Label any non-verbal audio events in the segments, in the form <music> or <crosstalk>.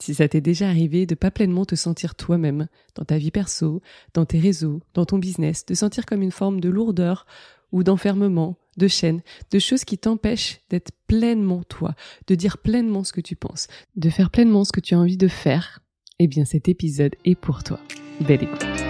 si ça t'est déjà arrivé de pas pleinement te sentir toi-même dans ta vie perso, dans tes réseaux, dans ton business, de sentir comme une forme de lourdeur ou d'enfermement, de chaîne, de choses qui t'empêchent d'être pleinement toi, de dire pleinement ce que tu penses, de faire pleinement ce que tu as envie de faire, eh bien cet épisode est pour toi. Belle écoute.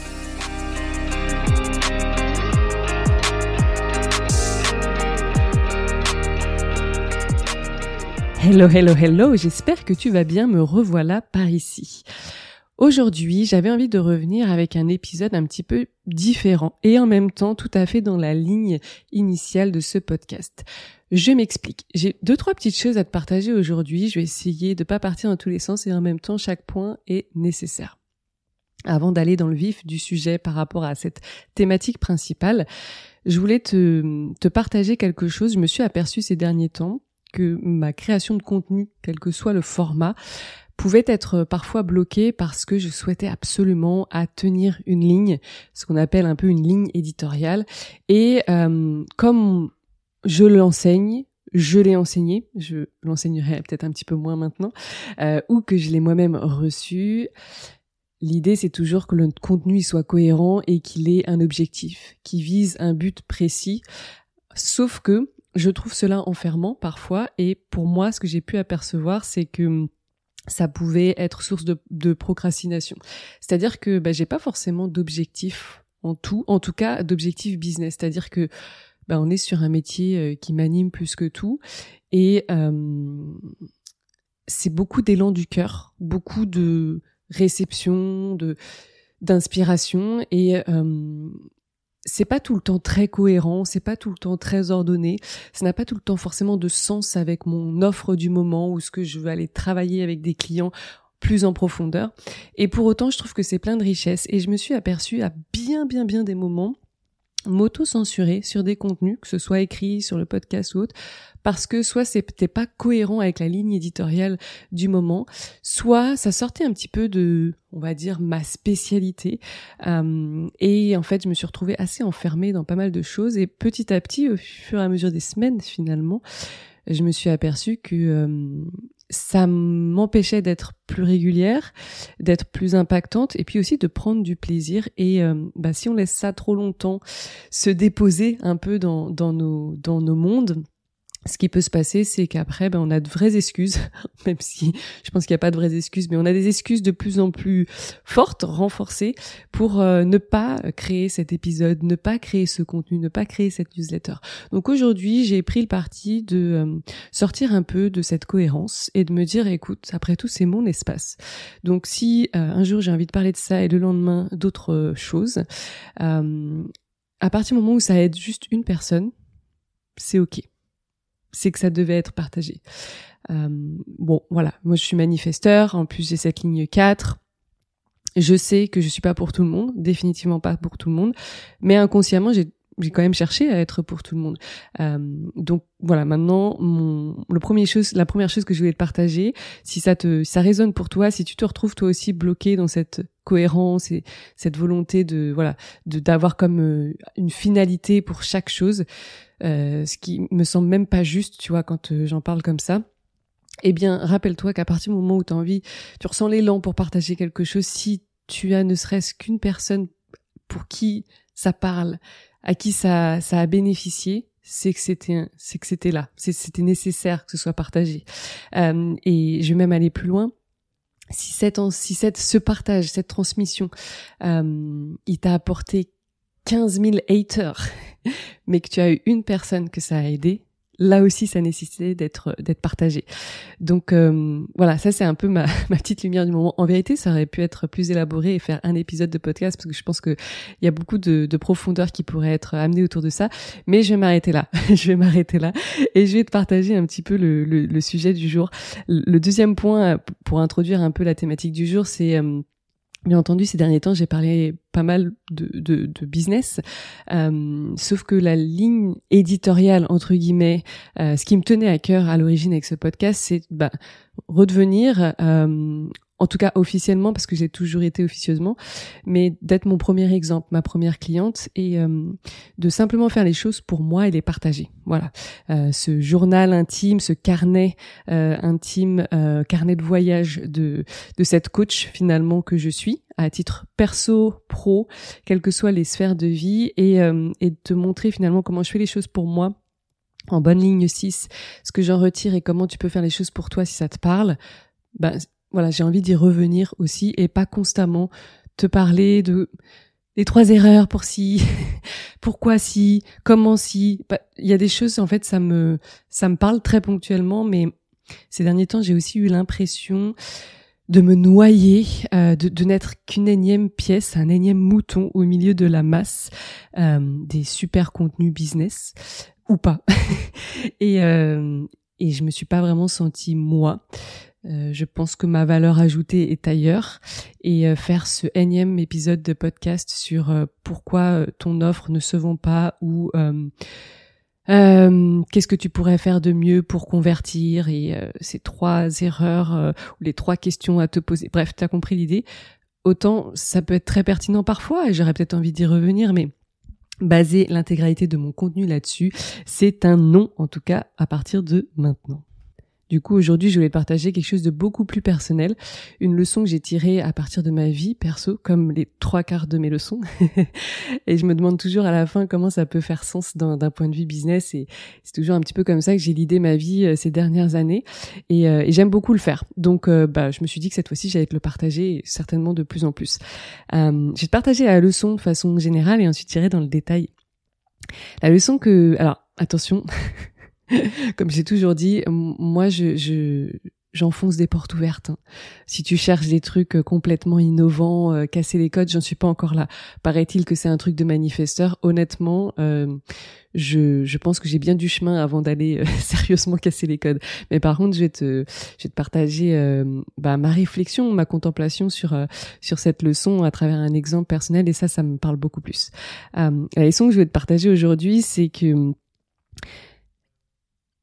Hello, hello, hello, j'espère que tu vas bien, me revoilà par ici. Aujourd'hui, j'avais envie de revenir avec un épisode un petit peu différent et en même temps tout à fait dans la ligne initiale de ce podcast. Je m'explique. J'ai deux, trois petites choses à te partager aujourd'hui. Je vais essayer de pas partir dans tous les sens et en même temps chaque point est nécessaire. Avant d'aller dans le vif du sujet par rapport à cette thématique principale, je voulais te, te partager quelque chose. Je me suis aperçue ces derniers temps que ma création de contenu, quel que soit le format, pouvait être parfois bloquée parce que je souhaitais absolument à tenir une ligne, ce qu'on appelle un peu une ligne éditoriale. Et euh, comme je l'enseigne, je l'ai enseigné, je l'enseignerai peut-être un petit peu moins maintenant, euh, ou que je l'ai moi-même reçu. L'idée, c'est toujours que le contenu soit cohérent et qu'il ait un objectif, qui vise un but précis. Sauf que je trouve cela enfermant parfois et pour moi ce que j'ai pu apercevoir c'est que hum, ça pouvait être source de, procrastination. C'est-à-dire que bah, j'ai pas forcément d'objectif en tout, en tout cas d'objectif business. C'est-à-dire que bah, on est sur un métier euh, qui m'anime plus que tout et hum, c'est beaucoup d'élan du cœur, beaucoup de réception, de d'inspiration et hum, c'est pas tout le temps très cohérent, c'est pas tout le temps très ordonné, ça n'a pas tout le temps forcément de sens avec mon offre du moment ou ce que je veux aller travailler avec des clients plus en profondeur. Et pour autant, je trouve que c'est plein de richesses et je me suis aperçue à bien bien bien des moments m'auto-censurer sur des contenus, que ce soit écrit sur le podcast ou autre, parce que soit c'était pas cohérent avec la ligne éditoriale du moment, soit ça sortait un petit peu de, on va dire, ma spécialité. Euh, et en fait, je me suis retrouvée assez enfermée dans pas mal de choses. Et petit à petit, au fur et à mesure des semaines, finalement, je me suis aperçue que euh, ça m'empêchait d'être plus régulière, d'être plus impactante et puis aussi de prendre du plaisir. Et euh, bah, si on laisse ça trop longtemps se déposer un peu dans, dans, nos, dans nos mondes, ce qui peut se passer, c'est qu'après, ben, on a de vraies excuses, <laughs> même si je pense qu'il n'y a pas de vraies excuses, mais on a des excuses de plus en plus fortes, renforcées, pour euh, ne pas créer cet épisode, ne pas créer ce contenu, ne pas créer cette newsletter. Donc aujourd'hui, j'ai pris le parti de euh, sortir un peu de cette cohérence et de me dire, écoute, après tout, c'est mon espace. Donc si euh, un jour j'ai envie de parler de ça et le lendemain d'autres choses, à partir du moment où ça aide juste une personne, c'est ok c'est que ça devait être partagé. Euh, bon, voilà, moi je suis manifesteur, en plus j'ai cette ligne 4. Je sais que je suis pas pour tout le monde, définitivement pas pour tout le monde, mais inconsciemment j'ai j'ai quand même cherché à être pour tout le monde. Euh, donc voilà, maintenant, mon, le premier chose, la première chose que je voulais te partager, si ça te, ça résonne pour toi, si tu te retrouves toi aussi bloqué dans cette cohérence et cette volonté de, voilà, de d'avoir comme euh, une finalité pour chaque chose, euh, ce qui me semble même pas juste, tu vois, quand euh, j'en parle comme ça. Eh bien, rappelle-toi qu'à partir du moment où tu as envie, tu ressens l'élan pour partager quelque chose, si tu as ne serait-ce qu'une personne pour qui ça parle, à qui ça, ça a bénéficié, c'est que c'était c'est que c'était là, c'était nécessaire que ce soit partagé. Euh, et je vais même aller plus loin. Si cette si cette ce partage, cette transmission, euh, il t'a apporté 15 000 haters, <laughs> mais que tu as eu une personne que ça a aidé, là aussi ça nécessitait d'être d'être partagé. Donc euh, voilà, ça c'est un peu ma, <laughs> ma petite lumière du moment. En vérité, ça aurait pu être plus élaboré et faire un épisode de podcast parce que je pense que il y a beaucoup de, de profondeur qui pourrait être amené autour de ça. Mais je vais m'arrêter là. <laughs> je vais m'arrêter là et je vais te partager un petit peu le, le, le, sujet du jour. Le deuxième point pour introduire un peu la thématique du jour, c'est euh, Bien entendu, ces derniers temps, j'ai parlé pas mal de, de, de business, euh, sauf que la ligne éditoriale, entre guillemets, euh, ce qui me tenait à cœur à l'origine avec ce podcast, c'est bah, redevenir euh, en tout cas officiellement parce que j'ai toujours été officieusement, mais d'être mon premier exemple, ma première cliente et euh, de simplement faire les choses pour moi et les partager. Voilà, euh, ce journal intime, ce carnet euh, intime, carnet de voyage de de cette coach finalement que je suis à titre perso, pro, quelles que soient les sphères de vie et et de te montrer finalement comment je fais les choses pour moi en bonne ligne 6, ce que j'en retire et comment tu peux faire les choses pour toi si ça te parle. Ben, voilà, j'ai envie d'y revenir aussi et pas constamment te parler de les trois erreurs pour si, <laughs> pourquoi si, comment si. Bah, il y a des choses en fait ça me ça me parle très ponctuellement, mais ces derniers temps j'ai aussi eu l'impression de me noyer, euh, de, de n'être qu'une énième pièce, un énième mouton au milieu de la masse euh, des super contenus business ou pas. <laughs> et euh, et je me suis pas vraiment sentie moi. Euh, je pense que ma valeur ajoutée est ailleurs et euh, faire ce énième épisode de podcast sur euh, pourquoi ton offre ne se vend pas ou qu'est-ce que tu pourrais faire de mieux pour convertir et ces trois erreurs ou les trois questions à te poser. Bref, tu as compris l'idée. Autant ça peut être très pertinent parfois et j'aurais peut-être envie d'y revenir, mais baser l'intégralité de mon contenu là-dessus, c'est un non en tout cas à partir de maintenant. Du coup, aujourd'hui, je voulais partager quelque chose de beaucoup plus personnel, une leçon que j'ai tirée à partir de ma vie perso, comme les trois quarts de mes leçons. <laughs> et je me demande toujours à la fin comment ça peut faire sens d'un point de vue business. Et c'est toujours un petit peu comme ça que j'ai l'idée ma vie euh, ces dernières années. Et, euh, et j'aime beaucoup le faire. Donc, euh, bah, je me suis dit que cette fois-ci, j'allais te le partager, certainement de plus en plus. je vais te partager la leçon de façon générale et ensuite tirer dans le détail. La leçon que, alors attention, <laughs> <laughs> Comme j'ai toujours dit, moi, je, je j'enfonce des portes ouvertes. Hein. Si tu cherches des trucs euh, complètement innovants, euh, casser les codes, j'en suis pas encore là. Paraît-il que c'est un truc de manifesteur. Honnêtement, euh, je, je pense que j'ai bien du chemin avant d'aller <laughs> sérieusement casser les codes. Mais par contre, je vais te, je vais te partager bah, ma réflexion, ma contemplation sur sur cette leçon à travers un exemple personnel. Et ça, ça me parle beaucoup plus. la leçon que je vais te partager aujourd'hui, c'est que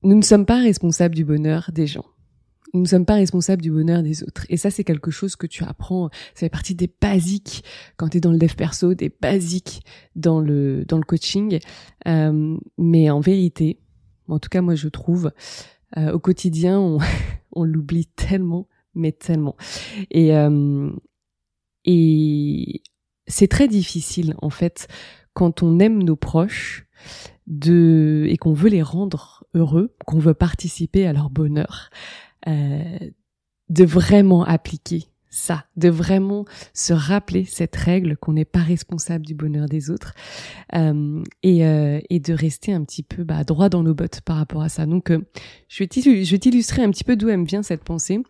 nous ne sommes pas responsables du bonheur des gens. Nous ne sommes pas responsables du bonheur des autres. Et ça, c'est quelque chose que tu apprends. Ça fait partie des basiques quand tu es dans le dev perso, des basiques dans le, dans le coaching. Euh, mais en vérité, en tout cas, moi, je trouve, euh, au quotidien, on, <laughs> on l'oublie tellement, mais tellement. Et, euh, et c'est très difficile, en fait, quand on aime nos proches, de et qu'on veut les rendre heureux, qu'on veut participer à leur bonheur, euh, de vraiment appliquer ça, de vraiment se rappeler cette règle qu'on n'est pas responsable du bonheur des autres euh, et, euh, de rester un petit peu bah, droit dans nos bottes par rapport à ça. Donc, euh, je vais t'illustrer un petit peu d'où me vient cette pensée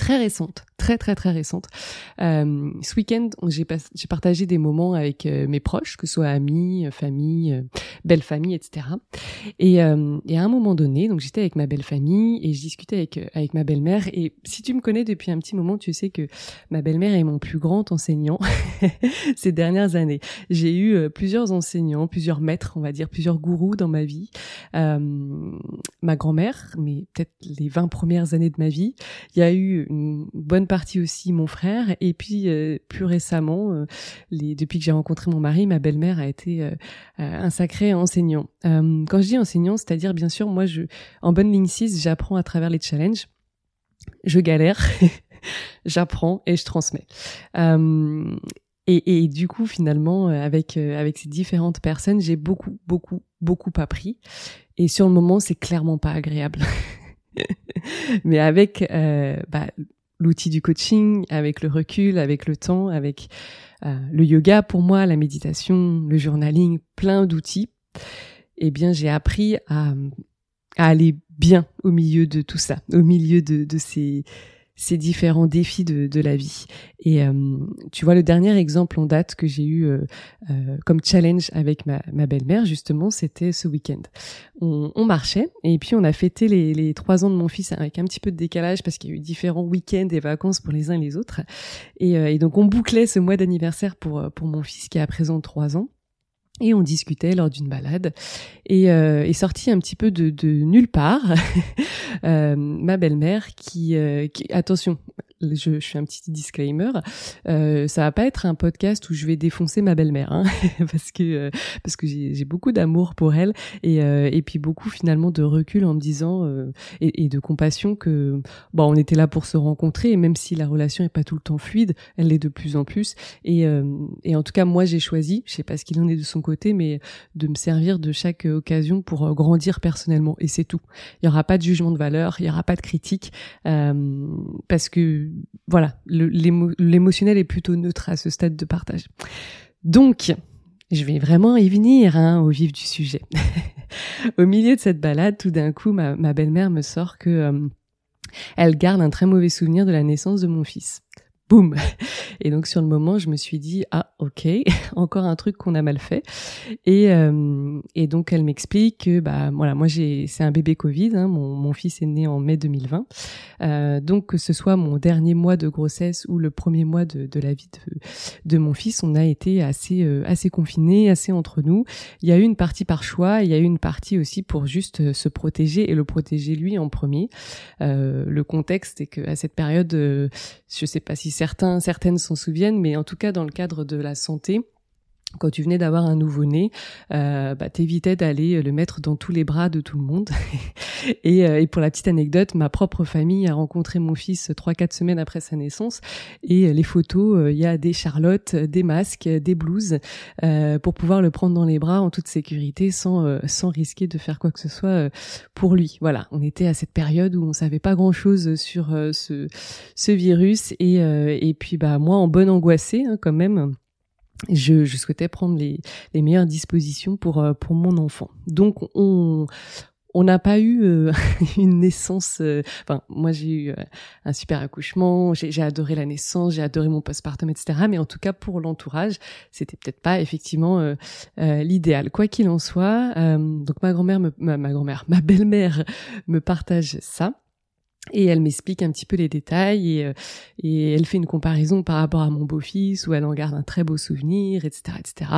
très récente, très très très récente. Euh, ce week-end, j'ai, partagé des moments avec euh, mes proches, que ce soit amis, euh, famille, euh, belle famille, etc. Et, et, à un moment donné, donc j'étais avec ma belle famille et je discutais avec avec ma belle-mère. Et si tu me connais depuis un petit moment, tu sais que ma belle-mère est mon plus grand enseignant <laughs> ces dernières années. J'ai eu plusieurs enseignants, plusieurs maîtres, on va dire, plusieurs gourous dans ma vie. ma grand-mère, mais peut-être les 20 premières années de ma vie, il y a eu une bonne partie aussi mon frère et puis euh, plus récemment euh, depuis que j'ai rencontré mon mari ma belle-mère a été euh, un sacré enseignant quand je dis enseignant c'est-à-dire bien sûr moi je en bonne ligne 6 j'apprends à travers les challenges je galère <laughs> j'apprends et je transmets et, et, du coup, finalement, avec avec ces différentes personnes, j'ai beaucoup, beaucoup, beaucoup appris. Et sur le moment, c'est clairement pas agréable. <laughs> <laughs> Mais avec euh, bah, l'outil du coaching, avec le recul, avec le temps, avec euh, le yoga pour moi, la méditation, le journaling, plein d'outils, eh bien j'ai appris à, aller bien au milieu de tout ça, au milieu de ces ces différents défis de, de la vie. Et euh, tu vois, le dernier exemple en date que j'ai eu euh, euh, comme challenge avec ma, ma belle-mère, justement, c'était ce week-end. On, on, marchait et puis on a fêté les, les trois ans de mon fils avec un petit peu de décalage parce qu'il y a eu différents week-ends et vacances pour les uns et les autres. Et, et donc on bouclait ce mois d'anniversaire pour, pour mon fils qui a à présent trois ans. Et on discutait lors d'une balade. Et euh, est sorti un petit peu de, nulle part <laughs> euh, ma belle-mère qui, euh, qui, attention je, je, fais un petit disclaimer, euh, ça va pas être un podcast où je vais défoncer ma belle-mère, hein, <laughs> parce que euh, parce que j'ai beaucoup d'amour pour elle et euh, et puis beaucoup finalement de recul en me disant euh, et, et, de compassion que bon on était là pour se rencontrer et même si la relation est pas tout le temps fluide, elle l'est de plus en plus. Et euh, et en tout cas moi j'ai choisi, je sais pas ce qu'il en est de son côté, mais de me servir de chaque occasion pour grandir personnellement. Et c'est tout. Il y aura pas de jugement de valeur, il y aura pas de critique parce que voilà, l'émotionnel est plutôt neutre à ce stade de partage. Donc, je vais vraiment y venir hein, au vif du sujet. <laughs> au milieu de cette balade, tout d'un coup, ma, belle-mère me sort que euh, elle garde un très mauvais souvenir de la naissance de mon fils boum Et donc sur le moment, je me suis dit ah ok, <laughs> encore un truc qu'on a mal fait. Et euh, et donc elle m'explique que bah voilà, moi j'ai c'est un bébé Covid, hein, mon mon fils est né en mai 2020. Euh, donc que ce soit mon dernier mois de grossesse ou le premier mois de, de la vie de, de mon fils, on a été assez euh, assez confinés, assez entre nous. Il y a eu une partie par choix, il y a eu une partie aussi pour juste se protéger et le protéger lui en premier. Le contexte est que à cette période, je sais pas si certains, certaines s'en souviennent, mais en tout cas dans le cadre de la santé, quand tu venais d'avoir un nouveau-né, euh, bah, t'évitais d'aller le mettre dans tous les bras de tout le monde. <laughs> et, euh, et, pour la petite anecdote, ma propre famille a rencontré mon fils trois quatre semaines après sa naissance. Et euh, les photos, euh, il y a des charlottes, des masques, des blouses euh, pour pouvoir le prendre dans les bras en toute sécurité, sans sans risquer de faire quoi que ce soit pour lui. Voilà, on était à cette période où on savait pas grand chose sur ce ce virus. Et et puis bah moi en bonne angoissée hein, quand même je, je, souhaitais prendre les, les, meilleures dispositions pour euh, pour mon enfant. Donc on on n'a pas eu euh, <laughs> une naissance. Euh, enfin, moi j'ai eu un super accouchement, j'ai adoré la naissance, j'ai adoré mon postpartum, etc. Mais en tout cas pour l'entourage, c'était peut-être pas effectivement l'idéal. Quoi qu'il en soit, donc ma grand-mère, ma, ma grand-mère, ma belle-mère me partage ça. Et elle m'explique un petit peu les détails et, euh, et, elle fait une comparaison par rapport à mon beau-fils où elle en garde un très beau souvenir, etc., etc.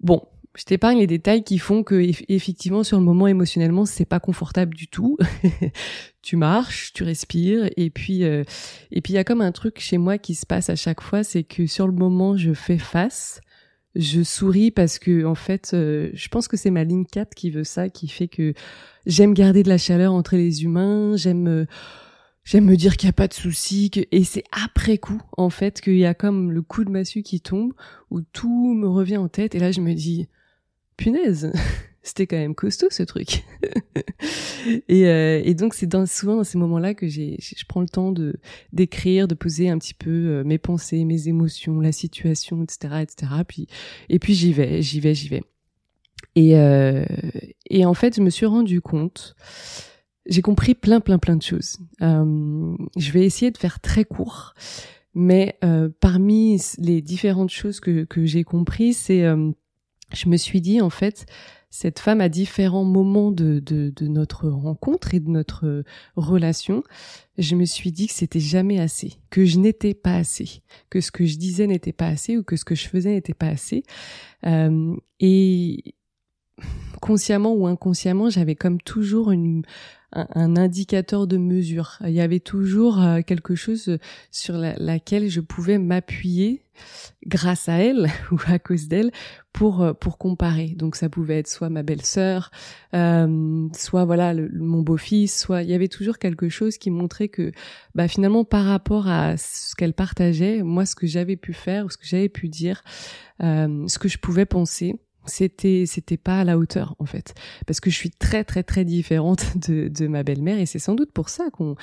Bon, je t'épargne les détails qui font que effectivement sur le moment émotionnellement c'est pas confortable du tout. <laughs> tu marches, tu respires et puis euh, et puis il y a comme un truc chez moi qui se passe à chaque fois, c'est que sur le moment je fais face, je souris parce que en fait euh, je pense que c'est ma ligne 4 qui veut ça, qui fait que j'aime garder de la chaleur entre les humains, j'aime euh, j'aime me dire qu'il n'y a pas de souci et c'est après coup en fait qu'il y a comme le coup de massue qui tombe où tout me revient en tête et là je me dis punaise c'était quand même costaud ce truc. <laughs> Et, euh, et, donc c'est dans, souvent dans ces moments-là que j'ai je prends le temps de d'écrire de poser un petit peu euh, mes pensées mes émotions la situation etc etc puis et puis j'y vais j'y vais j'y vais. Et, euh, et en fait, je me suis rendu compte, j'ai compris plein, plein, plein de choses. Euh, je vais essayer de faire très court, mais euh, parmi les différentes choses que, que j'ai compris, c'est, je me suis dit en fait, cette femme à différents moments de, de, de, notre rencontre et de notre relation, je me suis dit que c'était jamais assez, que je n'étais pas assez, que ce que je disais n'était pas assez ou que ce que je faisais n'était pas assez. Euh, et consciemment ou inconsciemment, j'avais comme toujours une, un, indicateur de mesure. Il y avait toujours euh, quelque chose sur laquelle je pouvais m'appuyer grâce à elle <laughs> ou à cause d'elle pour euh, pour comparer. Donc ça pouvait être soit ma belle-sœur, euh, soit voilà mon beau-fils, soit il y avait toujours quelque chose qui montrait que bah finalement par rapport à ce qu'elle partageait, moi ce que j'avais pu faire ou ce que j'avais pu dire, euh, ce que je pouvais penser, c'était c'était pas à la hauteur en fait. Parce que je suis très très très différente <laughs> de, de ma belle-mère et c'est sans doute pour ça qu'on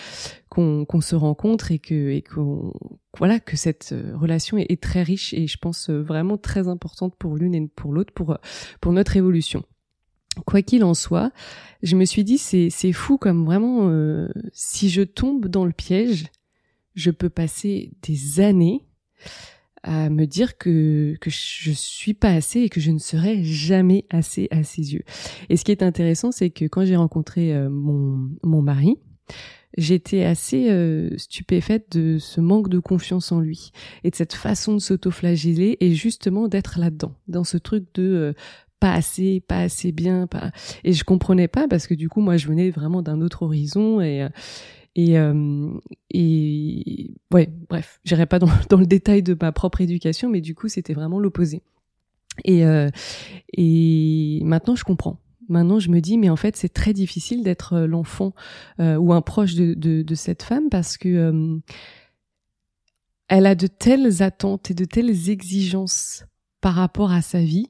qu'on se rencontre et que et qu'on voilà que cette euh, relation est, très riche et je pense euh, vraiment très importante pour l'une et pour l'autre pour pour notre évolution. Quoi qu'il en soit je me suis dit c'est c'est fou comme vraiment euh, si je tombe dans le piège je peux passer des années à me dire que que je suis pas assez et que je ne serai jamais assez à ses yeux. Et ce qui est intéressant, c'est que quand j'ai rencontré euh, mon mon mari, j'étais assez euh, stupéfaite de ce manque de confiance en lui et de cette façon de s'autoflageller et justement d'être là-dedans, dans ce truc de euh, pas assez, pas assez bien, pas et je comprenais pas parce que du coup moi je venais vraiment d'un autre horizon et et, euh, et ouais, bref, j'irai pas <laughs> dans, le détail de ma propre éducation, mais du coup, c'était vraiment l'opposé. Et, euh, et maintenant, je comprends. Maintenant, je me dis, mais en fait, c'est très difficile d'être euh, l'enfant euh, ou un proche de, de, de, cette femme parce que euh, elle a de telles attentes et de telles exigences par rapport à sa vie.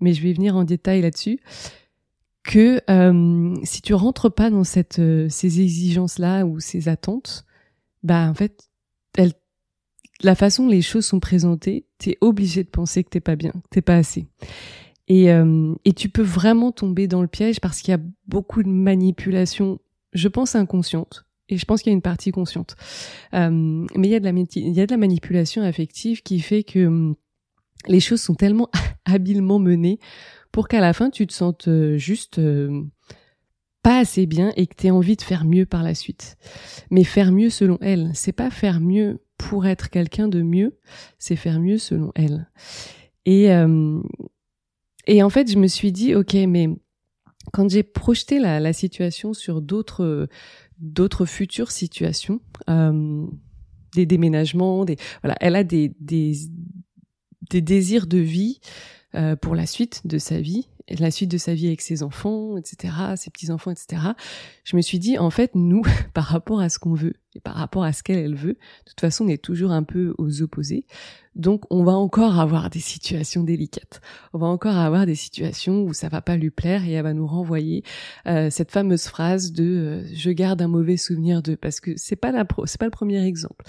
Mais je vais venir en détail là-dessus que euh, si tu rentres pas dans cette euh, ces exigences là ou ces attentes, bah en fait, elle, la façon les choses sont présentées, t'es obligé de penser que t'es pas bien, que t'es pas assez. Et, euh, et tu peux vraiment tomber dans le piège parce qu'il y a beaucoup de manipulation, je pense inconsciente, et je pense qu'il y a une partie consciente. Euh, mais il y a de la il y a de la manipulation affective qui fait que hum, les choses sont tellement <laughs> habilement menées pour qu'à la fin tu te sentes euh, juste euh, pas assez bien et que tu aies envie de faire mieux par la suite. Mais faire mieux selon elle, c'est pas faire mieux pour être quelqu'un de mieux, c'est faire mieux selon elle. Et euh, et en fait, je me suis dit OK, mais quand j'ai projeté la, la, situation sur d'autres d'autres futures situations, euh, des déménagements, des voilà, elle a des des des désirs de vie euh, pour la suite de sa vie, la suite de sa vie avec ses enfants, etc., ses petits-enfants, etc., je me suis dit, en fait, nous, <laughs> par rapport à ce qu'on veut et par rapport à ce qu'elle, elle veut, de toute façon, on est toujours un peu aux opposés. Donc, on va encore avoir des situations délicates. On va encore avoir des situations où ça va pas lui plaire et elle va nous renvoyer euh, cette fameuse phrase de euh, "je garde un mauvais souvenir de", parce que c'est pas la c'est pas le premier exemple.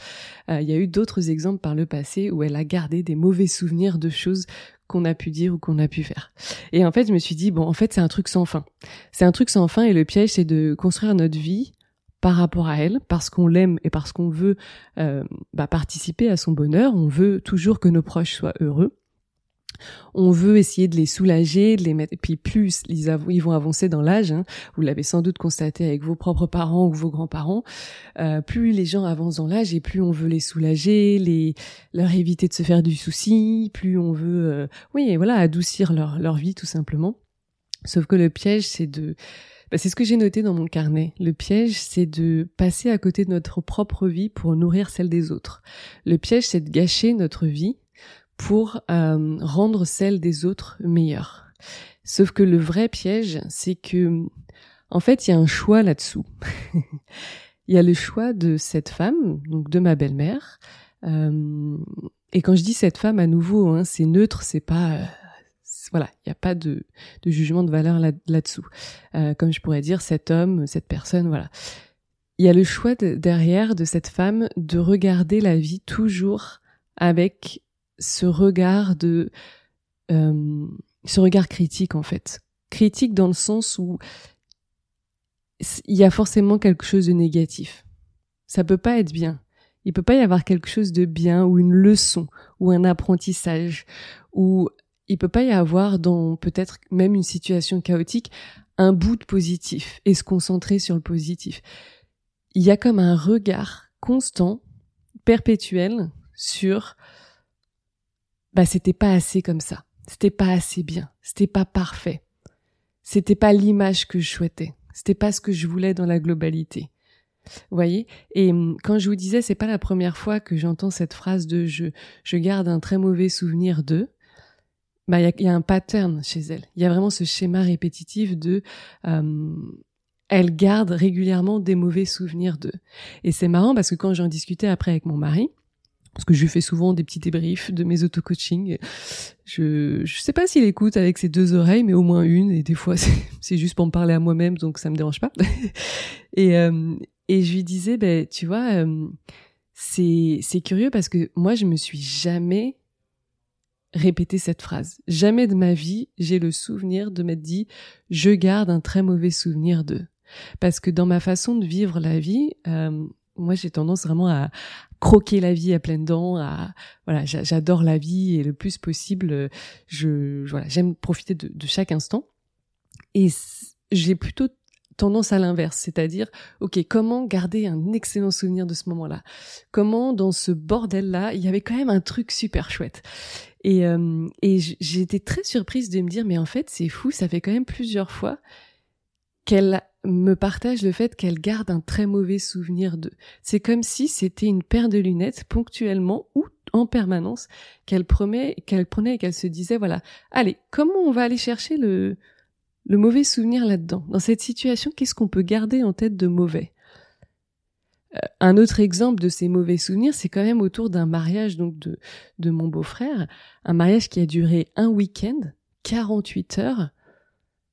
Euh, il y a eu d'autres exemples par le passé où elle a gardé des mauvais souvenirs de choses qu'on a pu dire ou qu'on a pu faire. Et en fait, je me suis dit, bon, en fait, c'est un truc sans fin. C'est un truc sans fin et le piège, c'est de construire notre vie par rapport à elle, parce qu'on l'aime et parce qu'on veut euh, bah, participer à son bonheur. On veut toujours que nos proches soient heureux. On veut essayer de les soulager, de les mettre. Et puis plus ils, ils vont avancer dans l'âge, hein, vous l'avez sans doute constaté avec vos propres parents ou vos grands-parents, euh, plus les gens avancent dans l'âge et plus on veut les soulager, les leur éviter de se faire du souci, plus on veut, euh, oui, voilà, adoucir leur leur vie tout simplement. Sauf que le piège, c'est de bah, c'est ce que j'ai noté dans mon carnet. Le piège, c'est de passer à côté de notre propre vie pour nourrir celle des autres. Le piège, c'est de gâcher notre vie pour euh, rendre celle des autres meilleure. Sauf que le vrai piège, c'est que, en fait, il y a un choix là-dessous. <laughs> Il y a le choix de cette femme, donc de ma belle-mère. Euh, et quand je dis cette femme, à nouveau, hein, c'est neutre, c'est pas, euh, voilà, il n'y a pas de, de, jugement de valeur là, là-dessous. Euh, comme je pourrais dire, cet homme, cette personne, voilà. Il y a le choix de, derrière de cette femme de regarder la vie toujours avec ce regard de euh, ce regard critique en fait. Critique dans le sens où il y a forcément quelque chose de négatif. Ça peut pas être bien. Il peut pas y avoir quelque chose de bien ou une leçon ou un apprentissage ou il peut pas y avoir dans peut-être même une situation chaotique un bout de positif et se concentrer sur le positif. Il y a comme un regard constant perpétuel sur bah c'était pas assez comme ça. C'était pas assez bien. C'était pas parfait. C'était pas l'image que je souhaitais. C'était pas ce que je voulais dans la globalité. Vous voyez? Et hum, quand je vous disais, c'est pas la première fois que j'entends cette phrase de je, je garde un très mauvais souvenir de. Bah, il y a, un pattern chez elle. Il y a vraiment ce schéma répétitif de hum, elle garde régulièrement des mauvais souvenirs d'eux. Et c'est marrant parce que quand j'en discutais après avec mon mari, parce que je fais souvent des petits débriefs de mes auto-coaching. Je je sais pas s'il écoute avec ses deux oreilles, mais au moins une. Et des fois, <laughs> c'est juste pour me parler à moi-même, donc ça me dérange pas. <laughs> et euh, et je lui disais, ben tu vois, euh, c'est c'est curieux parce que moi, je me suis jamais répété cette phrase. Jamais de ma vie, j'ai le souvenir de m'être dit, je garde un très mauvais souvenir de. Parce que dans ma façon de vivre la vie, euh, moi j'ai tendance vraiment à croquer la vie à pleines dents, à voilà, j'adore la vie et le plus possible, je, voilà, j'aime profiter de, de, chaque instant. Et j'ai plutôt tendance à l'inverse, c'est-à-dire, ok, comment garder un excellent souvenir de ce moment-là? Comment dans ce bordel-là, il y avait quand même un truc super chouette? Et, euh, et j'ai été très surprise de me dire, mais en fait, c'est fou, ça fait quand même plusieurs fois qu'elle me partage le fait qu'elle garde un très mauvais souvenir de. C'est comme si c'était une paire de lunettes ponctuellement ou en permanence qu'elle prenait, qu'elle prenait et qu'elle se disait voilà, allez, comment on va aller chercher le le mauvais souvenir là-dedans? Dans cette situation, qu'est-ce qu'on peut garder en tête de mauvais? Euh, un autre exemple de ces mauvais souvenirs, c'est quand même autour d'un mariage donc de, de mon beau-frère, un mariage qui a duré un week-end, 48 heures.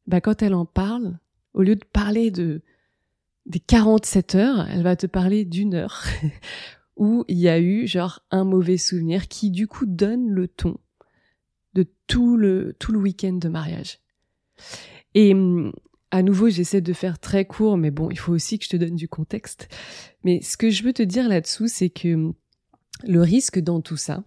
Bah quand elle en parle, au lieu de parler de des 47 heures, elle va te parler d'une heure <laughs> où il y a eu genre un mauvais souvenir qui du coup donne le ton de tout le tout le week-end de mariage. Et à nouveau, j'essaie de faire très court, mais bon, il faut aussi que je te donne du contexte. Mais ce que je veux te dire là-dessous, c'est que le risque dans tout ça,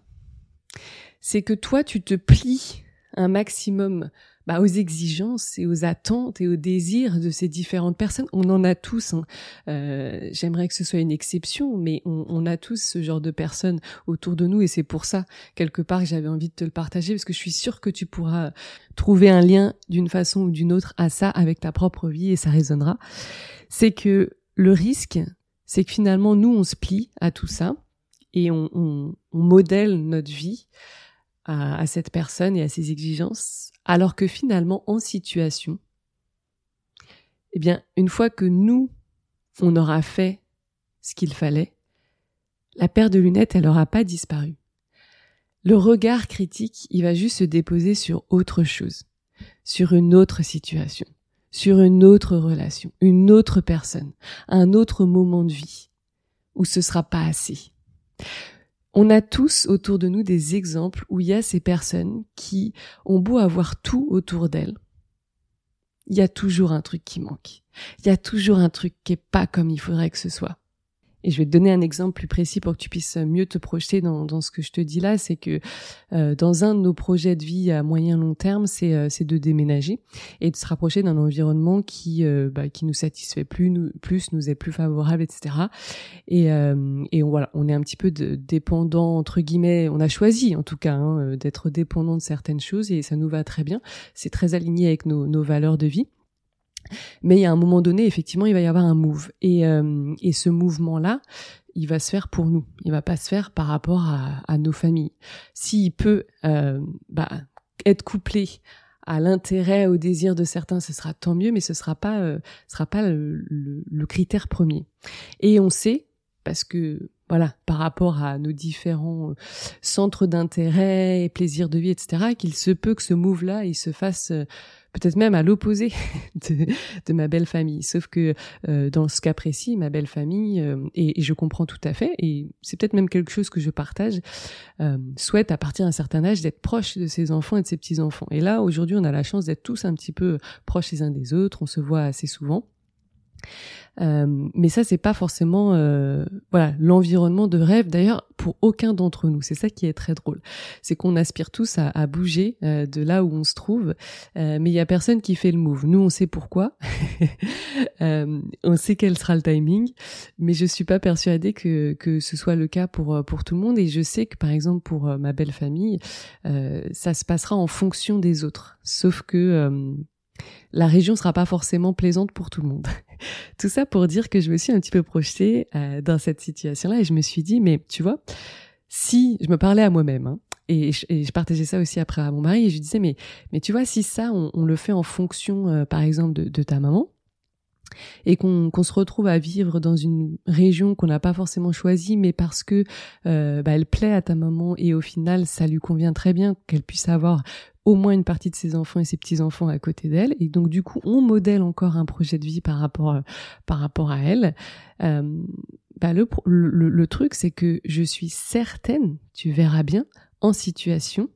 c'est que toi, tu te plies un maximum bah, aux exigences et aux attentes et aux désirs de ces différentes personnes. On en a tous. Hein. Euh, J'aimerais que ce soit une exception, mais on, on, a tous ce genre de personnes autour de nous et c'est pour ça quelque part que j'avais envie de te le partager parce que je suis sûre que tu pourras trouver un lien d'une façon ou d'une autre à ça avec ta propre vie et ça résonnera. C'est que le risque, c'est que finalement nous on se plie à tout ça et on, on, on modèle notre vie à, à, cette personne et à ses exigences alors que finalement, en situation, eh bien, une fois que nous, on aura fait ce qu'il fallait, la paire de lunettes, elle n'aura pas disparu. Le regard critique, il va juste se déposer sur autre chose, sur une autre situation, sur une autre relation, une autre personne, un autre moment de vie, où ce sera pas assez. On a tous autour de nous des exemples où il y a ces personnes qui ont beau avoir tout autour d'elles. Il y a toujours un truc qui manque. Il y a toujours un truc qui est pas comme il faudrait que ce soit. Et je vais te donner un exemple plus précis pour que tu puisses mieux te projeter dans, dans ce que je te dis là. C'est que euh, dans un de nos projets de vie à moyen long terme, c'est euh, de déménager et de se rapprocher d'un environnement qui euh, bah, qui nous satisfait plus, nous, plus nous est plus favorable, etc. Et, euh, et on, voilà, on est un petit peu dépendant entre guillemets. On a choisi en tout cas hein, euh, d'être dépendant de certaines choses et ça nous va très bien. C'est très aligné avec nos, nos valeurs de vie. Mais a un moment donné, effectivement, il va y avoir un move. Et, euh, et ce mouvement-là, il va se faire pour nous. Il va pas se faire par rapport à, à nos familles. S'il peut euh, bah, être couplé à l'intérêt, au désir de certains, ce sera tant mieux, mais ce sera pas, euh, sera pas le, le, le, critère premier. Et on sait, parce que voilà, par rapport à nos différents euh, centres d'intérêt plaisirs de vie, etc., qu'il se peut que ce move-là, il se fasse euh, peut-être même à l'opposé <laughs> de, ma belle famille. Sauf que euh, dans ce cas précis, ma belle famille, euh, et, je comprends tout à fait, et c'est peut-être même quelque chose que je partage, euh, souhaite à partir d'un certain âge d'être proche de ses enfants et de ses petits-enfants. Et là, aujourd'hui, on a la chance d'être tous un petit peu proches les uns des autres, on se voit assez souvent. Euh, mais ça, c'est pas forcément euh, voilà l'environnement de rêve. D'ailleurs, pour aucun d'entre nous, c'est ça qui est très drôle, c'est qu'on aspire tous à, à bouger euh, de là où on se trouve, euh, mais il y a personne qui fait le move. Nous, on sait pourquoi, <laughs> euh, on sait quel sera le timing, mais je suis pas persuadée que que ce soit le cas pour pour tout le monde. Et je sais que par exemple pour ma belle famille, ça se passera en fonction des autres. Sauf que la région sera pas forcément plaisante pour tout le monde. <laughs> <laughs> tout ça pour dire que je me suis un petit peu projetée euh, dans cette situation-là et je me suis dit, mais tu vois, si je me parlais à moi-même, hein, et, je, partageais ça aussi après à mon mari, et je disais, mais, mais tu vois, si ça, on, le fait en fonction, euh, par exemple, de, ta maman, et qu'on se retrouve à vivre dans une région qu'on n'a pas forcément choisie, mais parce que euh, bah, elle plaît à ta maman et au final ça lui convient très bien qu'elle puisse avoir au moins une partie de ses enfants et ses petits enfants à côté d'elle. Et donc du coup on modèle encore un projet de vie par rapport euh, par rapport à elle. Euh, bah le, le, truc c'est que je suis certaine tu verras bien en situation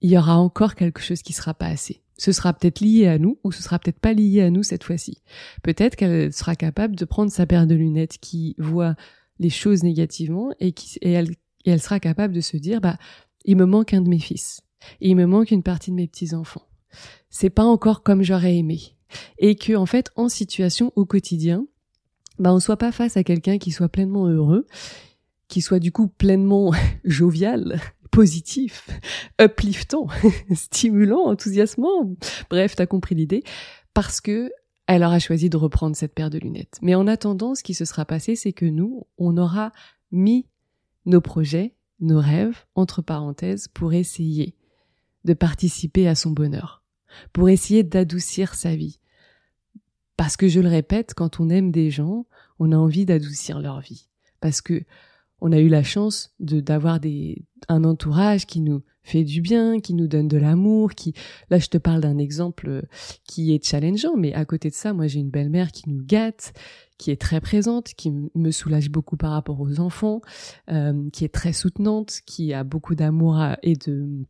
il y aura encore quelque chose qui sera pas assez. Ce sera peut-être lié à nous ou ce sera peut-être pas lié à nous cette fois-ci. Peut-être qu'elle sera capable de prendre sa paire de lunettes qui voit les choses négativement et, qui, et, elle, et elle sera capable de se dire bah il me manque un de mes fils et il me manque une partie de mes petits enfants. C'est pas encore comme j'aurais aimé et que en fait en situation au quotidien bah on soit pas face à quelqu'un qui soit pleinement heureux, qui soit du coup pleinement <laughs> jovial, positif, <laughs> upliftant, <laughs> stimulant, enthousiasmant. Bref, t'as compris l'idée. Parce que elle aura choisi de reprendre cette paire de lunettes. Mais en attendant, ce qui se sera passé, c'est que nous, on aura mis nos projets, nos rêves, entre parenthèses, pour essayer de participer à son bonheur, pour essayer d'adoucir sa vie. Parce que je le répète, quand on aime des gens, on a envie d'adoucir leur vie. Parce que on a eu la chance de d'avoir des un entourage qui nous fait du bien, qui nous donne de l'amour, qui là je te parle d'un exemple euh, qui est challengeant, mais à côté de ça, moi j'ai une belle-mère qui nous gâte, qui est très présente, qui me soulage beaucoup par rapport aux enfants, euh, qui est très soutenante, qui a beaucoup d'amour et de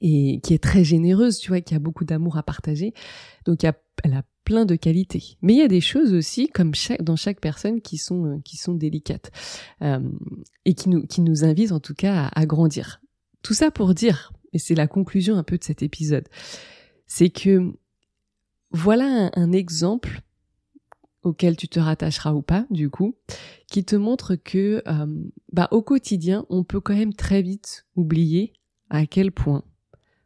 et qui est très généreuse, tu vois, qui a beaucoup d'amour à partager. Donc elle a plein de qualités. Mais il y a des choses aussi, comme chaque, dans chaque personne, qui sont, euh, qui sont délicates euh, et qui nous, qui nous invitent en tout cas à, grandir. Tout ça pour dire, et c'est la conclusion un peu de cet épisode, c'est que voilà un, exemple auquel tu te rattacheras ou pas, du coup, qui te montre que euh, bah, au quotidien, on peut quand même très vite oublier à quel point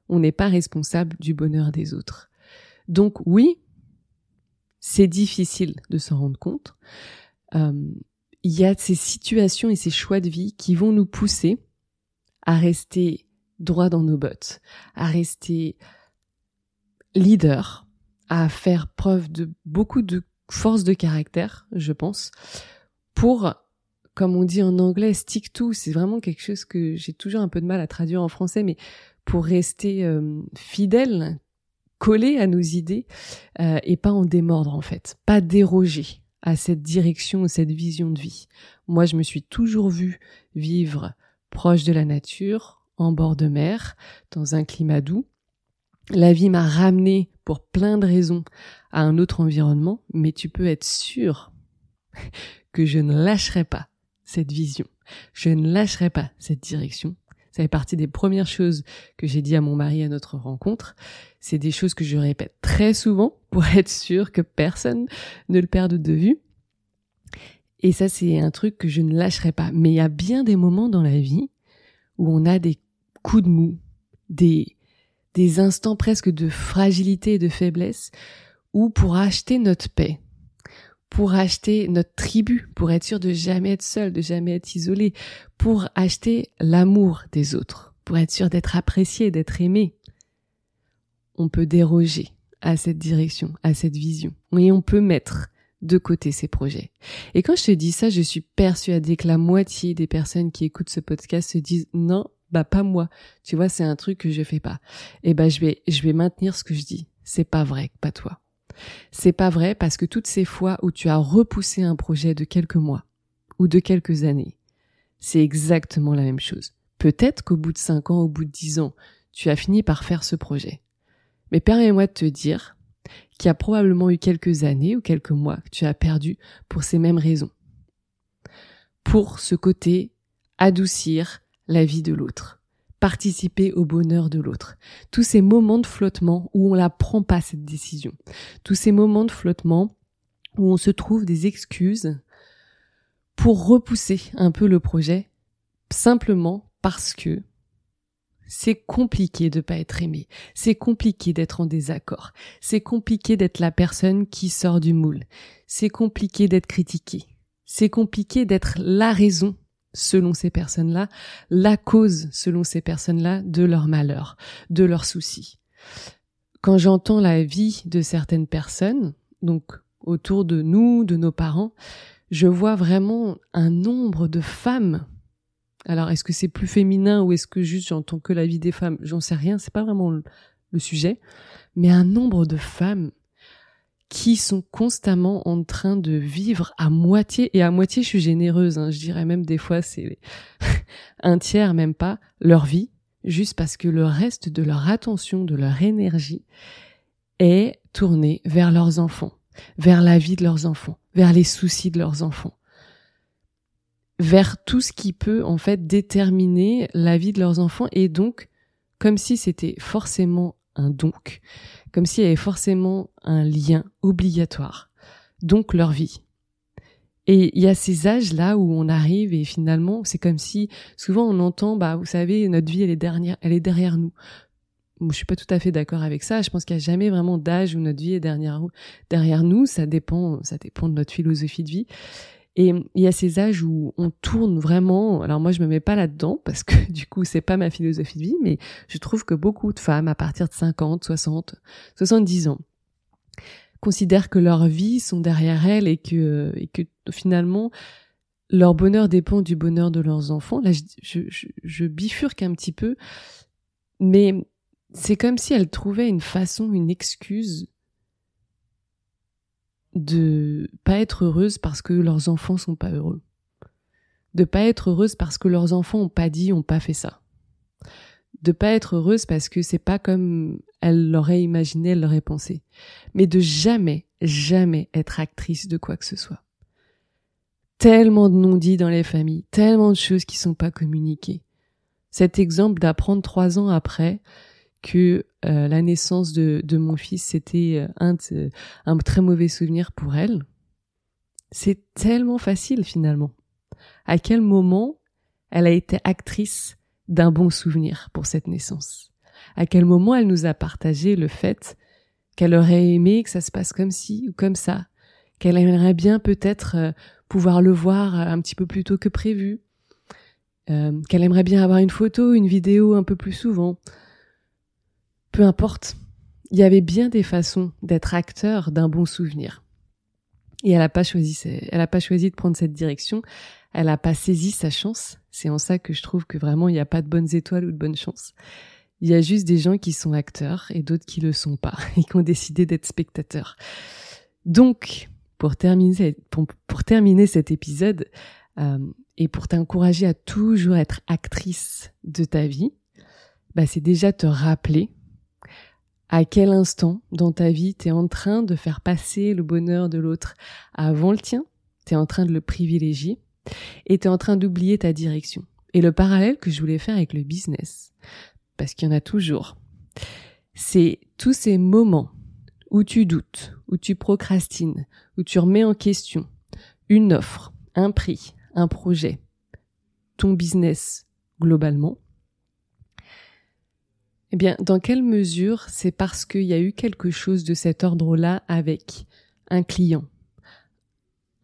on n'est pas responsable du bonheur des autres. Donc oui, c'est difficile de s'en rendre compte. Euh, il y a ces situations et ces choix de vie qui vont nous pousser à rester droit dans nos bottes, à rester leader, à faire preuve de beaucoup de force de caractère, je pense, pour, comme on dit en anglais, stick to, c'est vraiment quelque chose que j'ai toujours un peu de mal à traduire en français, mais pour rester euh, fidèle, coller à nos idées euh, et pas en démordre en fait, pas déroger à cette direction ou cette vision de vie. Moi, je me suis toujours vue vivre proche de la nature, en bord de mer, dans un climat doux. La vie m'a ramené pour plein de raisons à un autre environnement, mais tu peux être sûr <laughs> que je ne lâcherai pas cette vision. Je ne lâcherai pas cette direction ça fait partie des premières choses que j'ai dit à mon mari à notre rencontre. C'est des choses que je répète très souvent <laughs> pour être sûr que personne ne le perde de vue. Et ça, c'est un truc que je ne lâcherai pas. Mais il y a bien des moments dans la vie où on a des coups de mou, des, des instants presque de fragilité et de faiblesse, où pour acheter notre paix, pour acheter notre tribu, pour être sûr de jamais être seul, de jamais être isolé, pour acheter l'amour des autres, pour être sûr d'être apprécié, d'être aimé. On peut déroger à cette direction, à cette vision. Et on peut mettre de côté ces projets. Et quand je te dis ça, je suis persuadée que la moitié des personnes qui écoutent ce podcast se disent non, bah pas moi. Tu vois, c'est un truc que je fais pas. Et bah je vais je vais maintenir ce que je dis. C'est pas vrai, pas toi. C'est pas vrai parce que toutes ces fois où tu as repoussé un projet de quelques mois ou de quelques années, c'est exactement la même chose. Peut-être qu'au bout de cinq ans, au bout de dix ans, tu as fini par faire ce projet. Mais permets-moi de te dire qu'il y a probablement eu quelques années ou quelques mois que tu as perdu pour ces mêmes raisons. Pour ce côté adoucir la vie de l'autre participer au bonheur de l'autre. Tous ces moments de flottement où on la prend pas cette décision. Tous ces moments de flottement où on se trouve des excuses pour repousser un peu le projet simplement parce que c'est compliqué de pas être aimé. C'est compliqué d'être en désaccord. C'est compliqué d'être la personne qui sort du moule. C'est compliqué d'être critiqué. C'est compliqué d'être la raison selon ces personnes-là, la cause, selon ces personnes-là, de leur malheur, de leurs soucis. Quand j'entends la vie de certaines personnes, donc autour de nous, de nos parents, je vois vraiment un nombre de femmes. Alors, est-ce que c'est plus féminin ou est-ce que juste j'entends que la vie des femmes? J'en sais rien, c'est pas vraiment le sujet. Mais un nombre de femmes qui sont constamment en train de vivre à moitié, et à moitié je suis généreuse, hein, je dirais même des fois c'est <laughs> un tiers même pas, leur vie, juste parce que le reste de leur attention, de leur énergie est tournée vers leurs enfants, vers la vie de leurs enfants, vers les soucis de leurs enfants, vers tout ce qui peut en fait déterminer la vie de leurs enfants et donc comme si c'était forcément un donc, comme s'il y avait forcément un lien obligatoire, donc leur vie. Et il y a ces âges-là où on arrive et finalement, c'est comme si, souvent on entend, bah, vous savez, notre vie, elle est derrière, elle est derrière nous. je suis pas tout à fait d'accord avec ça. Je pense qu'il n'y a jamais vraiment d'âge où notre vie est derrière, derrière nous. Ça dépend, ça dépend de notre philosophie de vie. Et il y a ces âges où on tourne vraiment. Alors moi, je me mets pas là-dedans <laughs> parce que du coup, c'est pas ma philosophie de vie, mais je trouve que beaucoup de femmes, à partir de 50, 60, 70 ans, considèrent que leurs vies sont derrière elles et que, finalement leur bonheur dépend du bonheur de leurs enfants. Là, je bifurque un petit peu, mais c'est comme si elles trouvaient une façon, une excuse de pas être heureuses parce que leurs enfants sont pas heureux. De pas être heureuses parce que leurs enfants ont pas dit, ont pas fait ça. De pas être heureuses parce que c'est pas comme elles l'auraient imaginé, elles l'auraient pensé. Mais de jamais, jamais être actrice de quoi que ce soit. Tellement de non-dits dans les familles, tellement de choses qui sont pas communiquées. Cet exemple d'apprendre trois ans après que euh, la naissance de, de mon fils c'était euh, un, très mauvais souvenir pour elle. C'est tellement facile finalement. À quel moment elle a été actrice d'un bon souvenir pour cette naissance? À quel moment elle nous a partagé le fait qu'elle aurait aimé que ça se passe comme ci ou comme ça, qu'elle aimerait bien peut-être euh, pouvoir le voir un petit peu plus tôt que prévu, qu'elle aimerait bien avoir une photo, une vidéo un peu plus souvent, peu importe, il y avait bien des façons d'être acteur d'un bon souvenir. Et elle n'a pas choisi, elle a pas choisi de prendre cette direction. Elle n'a pas saisi sa chance. C'est en ça que je trouve que vraiment il n'y a pas de bonnes étoiles ou de bonnes chances. Il y a juste des gens qui sont acteurs et d'autres qui le sont pas <laughs> et qui ont décidé d'être spectateurs. Donc, pour terminer, cet épisode euh, et pour t'encourager à toujours être actrice de ta vie, bah, c'est déjà te rappeler à quel instant dans ta vie tu es en train de faire passer le bonheur de l'autre avant le tien, tu es en train de le privilégier et tu es en train d'oublier ta direction. Et le parallèle que je voulais faire avec le business, parce qu'il y en a toujours, c'est tous ces moments où tu doutes, où tu procrastines, où tu remets en question une offre, un prix, un projet, ton business globalement, eh bien, dans quelle mesure c'est parce qu'il y a eu quelque chose de cet ordre-là avec un client,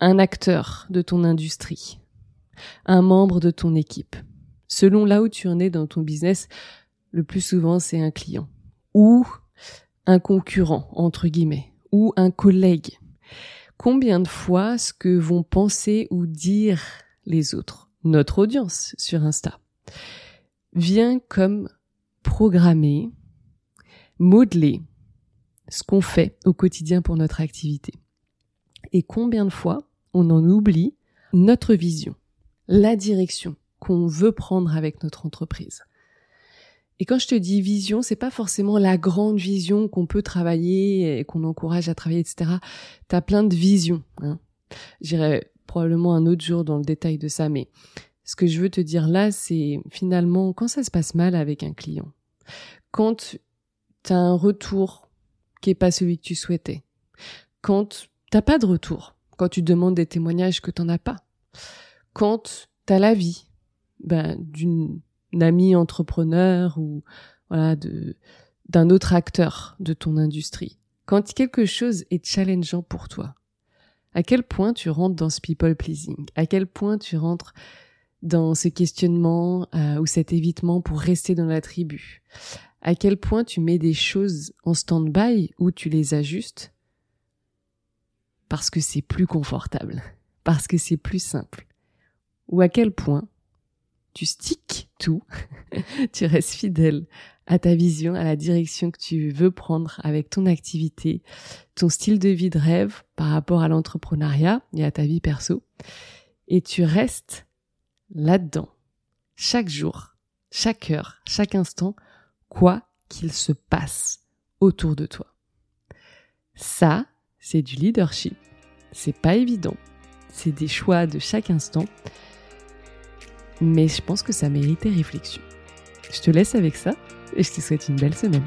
un acteur de ton industrie, un membre de ton équipe? Selon là où tu en es dans ton business, le plus souvent c'est un client ou un concurrent, entre guillemets, ou un collègue. Combien de fois ce que vont penser ou dire les autres, notre audience sur Insta, vient comme programmer, modeler ce qu'on fait au quotidien pour notre activité. Et combien de fois on en oublie notre vision, la direction qu'on veut prendre avec notre entreprise. Et quand je te dis vision, c'est pas forcément la grande vision qu'on peut travailler et qu'on encourage à travailler, etc. T'as plein de visions. Hein. J'irai probablement un autre jour dans le détail de ça, mais ce que je veux te dire là, c'est finalement quand ça se passe mal avec un client, quand tu as un retour qui est pas celui que tu souhaitais, quand t'as pas de retour, quand tu demandes des témoignages que t'en as pas, quand tu as la vie ben, d'une amie entrepreneur ou voilà de d'un autre acteur de ton industrie, quand quelque chose est challengeant pour toi, à quel point tu rentres dans ce people pleasing, à quel point tu rentres dans ce questionnement euh, ou cet évitement pour rester dans la tribu. À quel point tu mets des choses en stand-by ou tu les ajustes parce que c'est plus confortable, <laughs> parce que c'est plus simple? Ou à quel point tu sticks tout, <laughs> tu restes fidèle à ta vision, à la direction que tu veux prendre avec ton activité, ton style de vie de rêve par rapport à l'entrepreneuriat et à ta vie perso, et tu restes là-dedans, chaque jour, chaque heure, chaque instant, quoi qu'il se passe autour de toi. Ça, c'est du leadership. C'est pas évident. C'est des choix de chaque instant. Mais je pense que ça méritait réflexion. Je te laisse avec ça et je te souhaite une belle semaine.